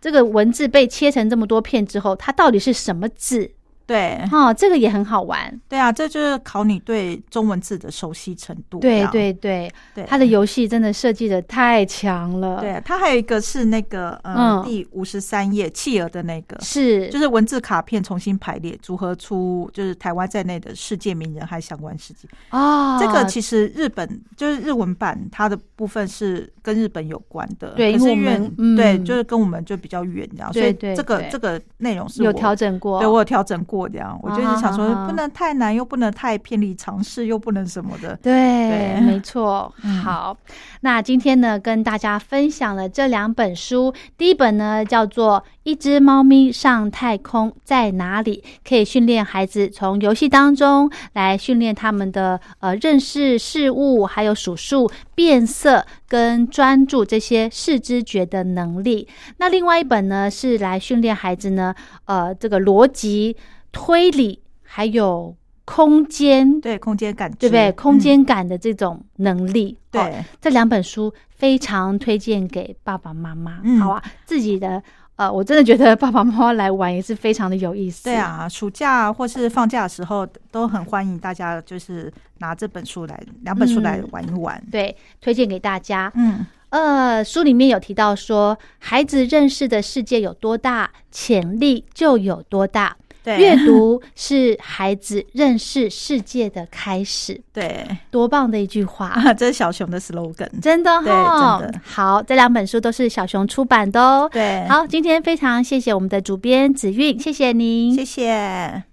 这个文字被切成这么多片之后，它到底是什么字？对，哦，这个也很好玩。对啊，这就是考你对中文字的熟悉程度。对对对，对，它的游戏真的设计的太强了。，对，它还有一个是那个呃、嗯第五十三页企鹅的那个，是就是文字卡片重新排列，组合出就是台湾在内的世界名人和相关事迹。哦，这个其实日本就是日文版，它的部分是跟日本有关的，对因为我可是因为们嗯对，就是跟我们就比较远然后，所以这个这个内容是有调整过。对我有调整过这样，我就是想说不能太难，又不能太偏离常识，又不能什么的。对，对没错。嗯好，那今天呢，跟大家分享了这两本书。第一本呢叫做《一只猫咪上太空在哪里》，可以训练孩子从游戏当中来训练他们的呃认识事物，还有数数、变色跟专注这些视知觉的能力。那另外一本呢是来训练孩子呢，呃，这个逻辑、推理还有空间。对，空间感知，对不对？空嗯间感的这种能力，哦对这两本书非常推荐给爸爸妈妈。嗯好啊，自己的呃，我真的觉得爸爸妈妈来玩也是非常的有意思。对，啊，暑假或是放假的时候，都很欢迎大家就是拿这本书来两本书来嗯玩一玩。对，推荐给大家。嗯，呃，书里面有提到说，孩子认识的世界有多大，潜力就有多大。对，阅读是孩子认识世界的开始，对多棒的一句话！啊，这是小熊的 slogan。真的对哈、真的好，这两本书都是小熊出版的哦。对，，好，今天非常谢谢我们的主编子韵，谢谢您。谢谢。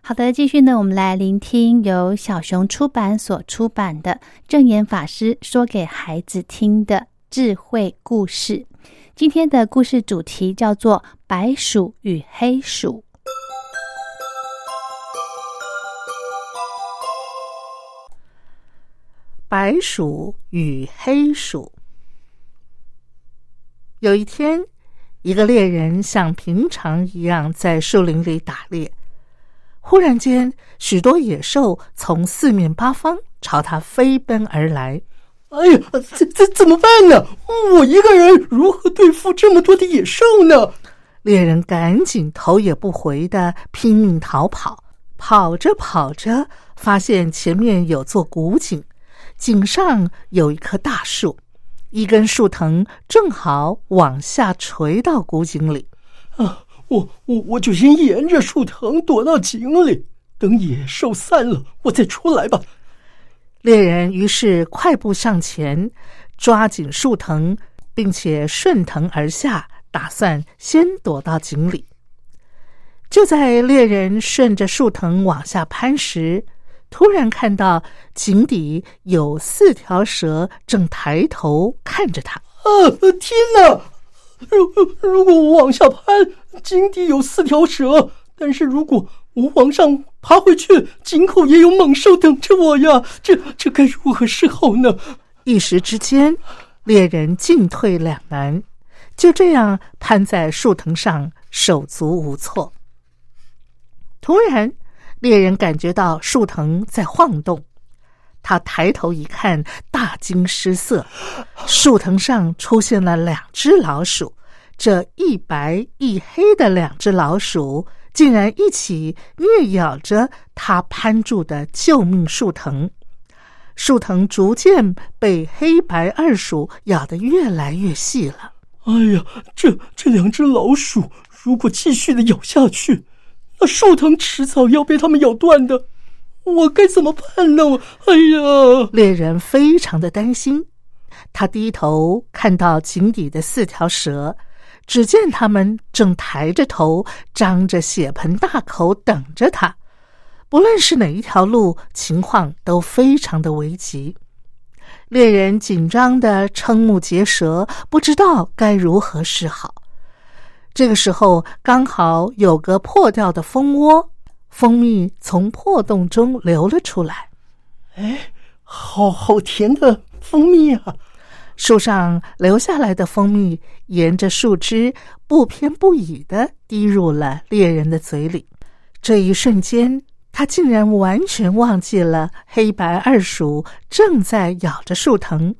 好的，继续呢，我们来聆听由小熊出版所出版的正言法师说给孩子听的智慧故事。今天的故事主题叫做《白鼠与黑鼠》。白鼠与黑鼠。有一天，一个猎人像平常一样在树林里打猎。忽然间，许多野兽从四面八方朝他飞奔而来。哎呀，这这怎么办呢？我一个人如何对付这么多的野兽呢？猎人赶紧头也不回的拼命逃跑。跑着跑着，发现前面有座古井，井上有一棵大树，一根树藤正好往下垂到古井里。啊，我我我就先沿着树藤躲到井里，等野兽散了，我再出来吧。猎人于是快步上前，抓紧树藤，并且顺藤而下，打算先躲到井里。就在猎人顺着树藤往下攀时，突然看到井底有四条蛇正抬头看着他。啊，天哪！如如果我往下攀，井底有四条蛇；但是如果我往上爬回去，井口也有猛兽等着我呀！这这该如何是好呢？一时之间，猎人进退两难，就这样攀在树藤上，手足无措。突然，猎人感觉到树藤在晃动，他抬头一看，大惊失色，树藤上出现了两只老鼠。这一白一黑的两只老鼠，竟然一起虐咬着他攀住的救命树藤。树藤逐渐被黑白二鼠咬得越来越细了。哎呀，这这两只老鼠如果继续的咬下去，树藤迟早要被它们咬断的。我该怎么办呢？我哎呀！猎人非常的担心，他低头看到井底的四条蛇，只见它们正抬着头，张着血盆大口等着他。不论是哪一条路，情况都非常的危急。猎人紧张的瞠目结舌，不知道该如何是好。这个时候，刚好有个破掉的蜂窝，蜂蜜从破洞中流了出来。哎，好好甜的蜂蜜啊！树上流下来的蜂蜜沿着树枝不偏不倚的滴入了猎人的嘴里。这一瞬间，他竟然完全忘记了黑白二鼠正在咬着树藤，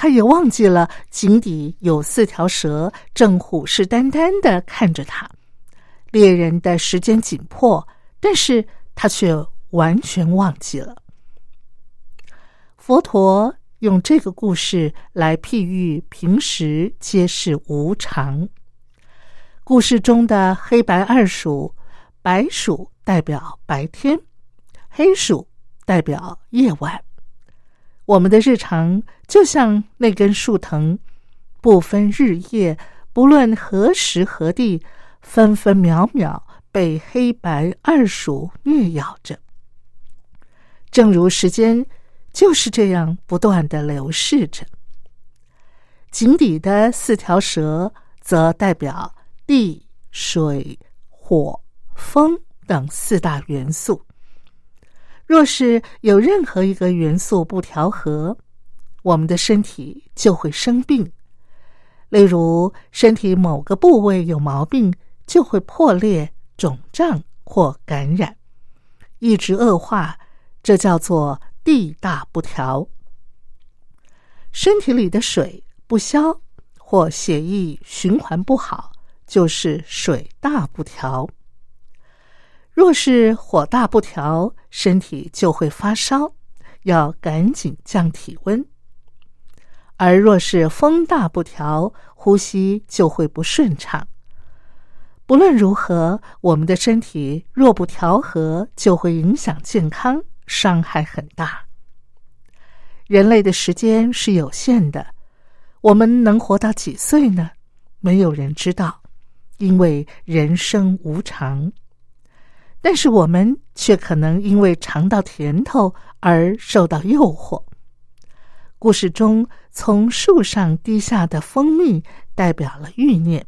他也忘记了井底有四条蛇正虎视眈眈的看着他。猎人的时间紧迫，但是他却完全忘记了。佛陀。用这个故事来譬喻平时皆是无常。故事中的黑白二鼠，白鼠代表白天，黑鼠代表夜晚。我们的日常就像那根树藤，不分日夜，不论何时何地，分分秒秒被黑白二鼠虐咬着。正如时间。就是这样不断的流逝着。井底的四条蛇则代表地、水、火、风等四大元素。若是有任何一个元素不调和，我们的身体就会生病。例如，身体某个部位有毛病，就会破裂、肿胀或感染，一直恶化。这叫做。地大不调，身体里的水不消或血液循环不好，就是水大不调。若是火大不调，身体就会发烧，要赶紧降体温；而若是风大不调，呼吸就会不顺畅。不论如何，我们的身体若不调和，就会影响健康。伤害很大。人类的时间是有限的，我们能活到几岁呢？没有人知道，因为人生无常。但是我们却可能因为尝到甜头而受到诱惑。故事中从树上滴下的蜂蜜代表了欲念，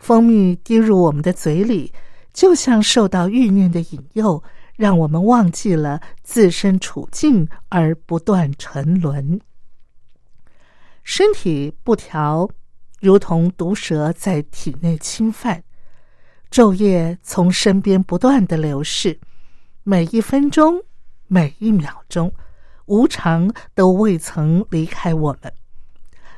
蜂蜜滴入我们的嘴里，就像受到欲念的引诱。让我们忘记了自身处境而不断沉沦，身体不调，如同毒蛇在体内侵犯，昼夜从身边不断的流逝，每一分钟、每一秒钟，无常都未曾离开我们，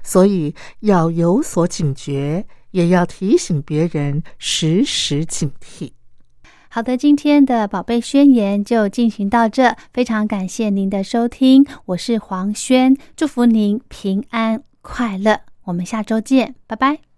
所以要有所警觉，也要提醒别人时时警惕。好的，今天的宝贝宣言就进行到这，非常感谢您的收听，我是黄轩，祝福您平安快乐，我们下周见，拜拜。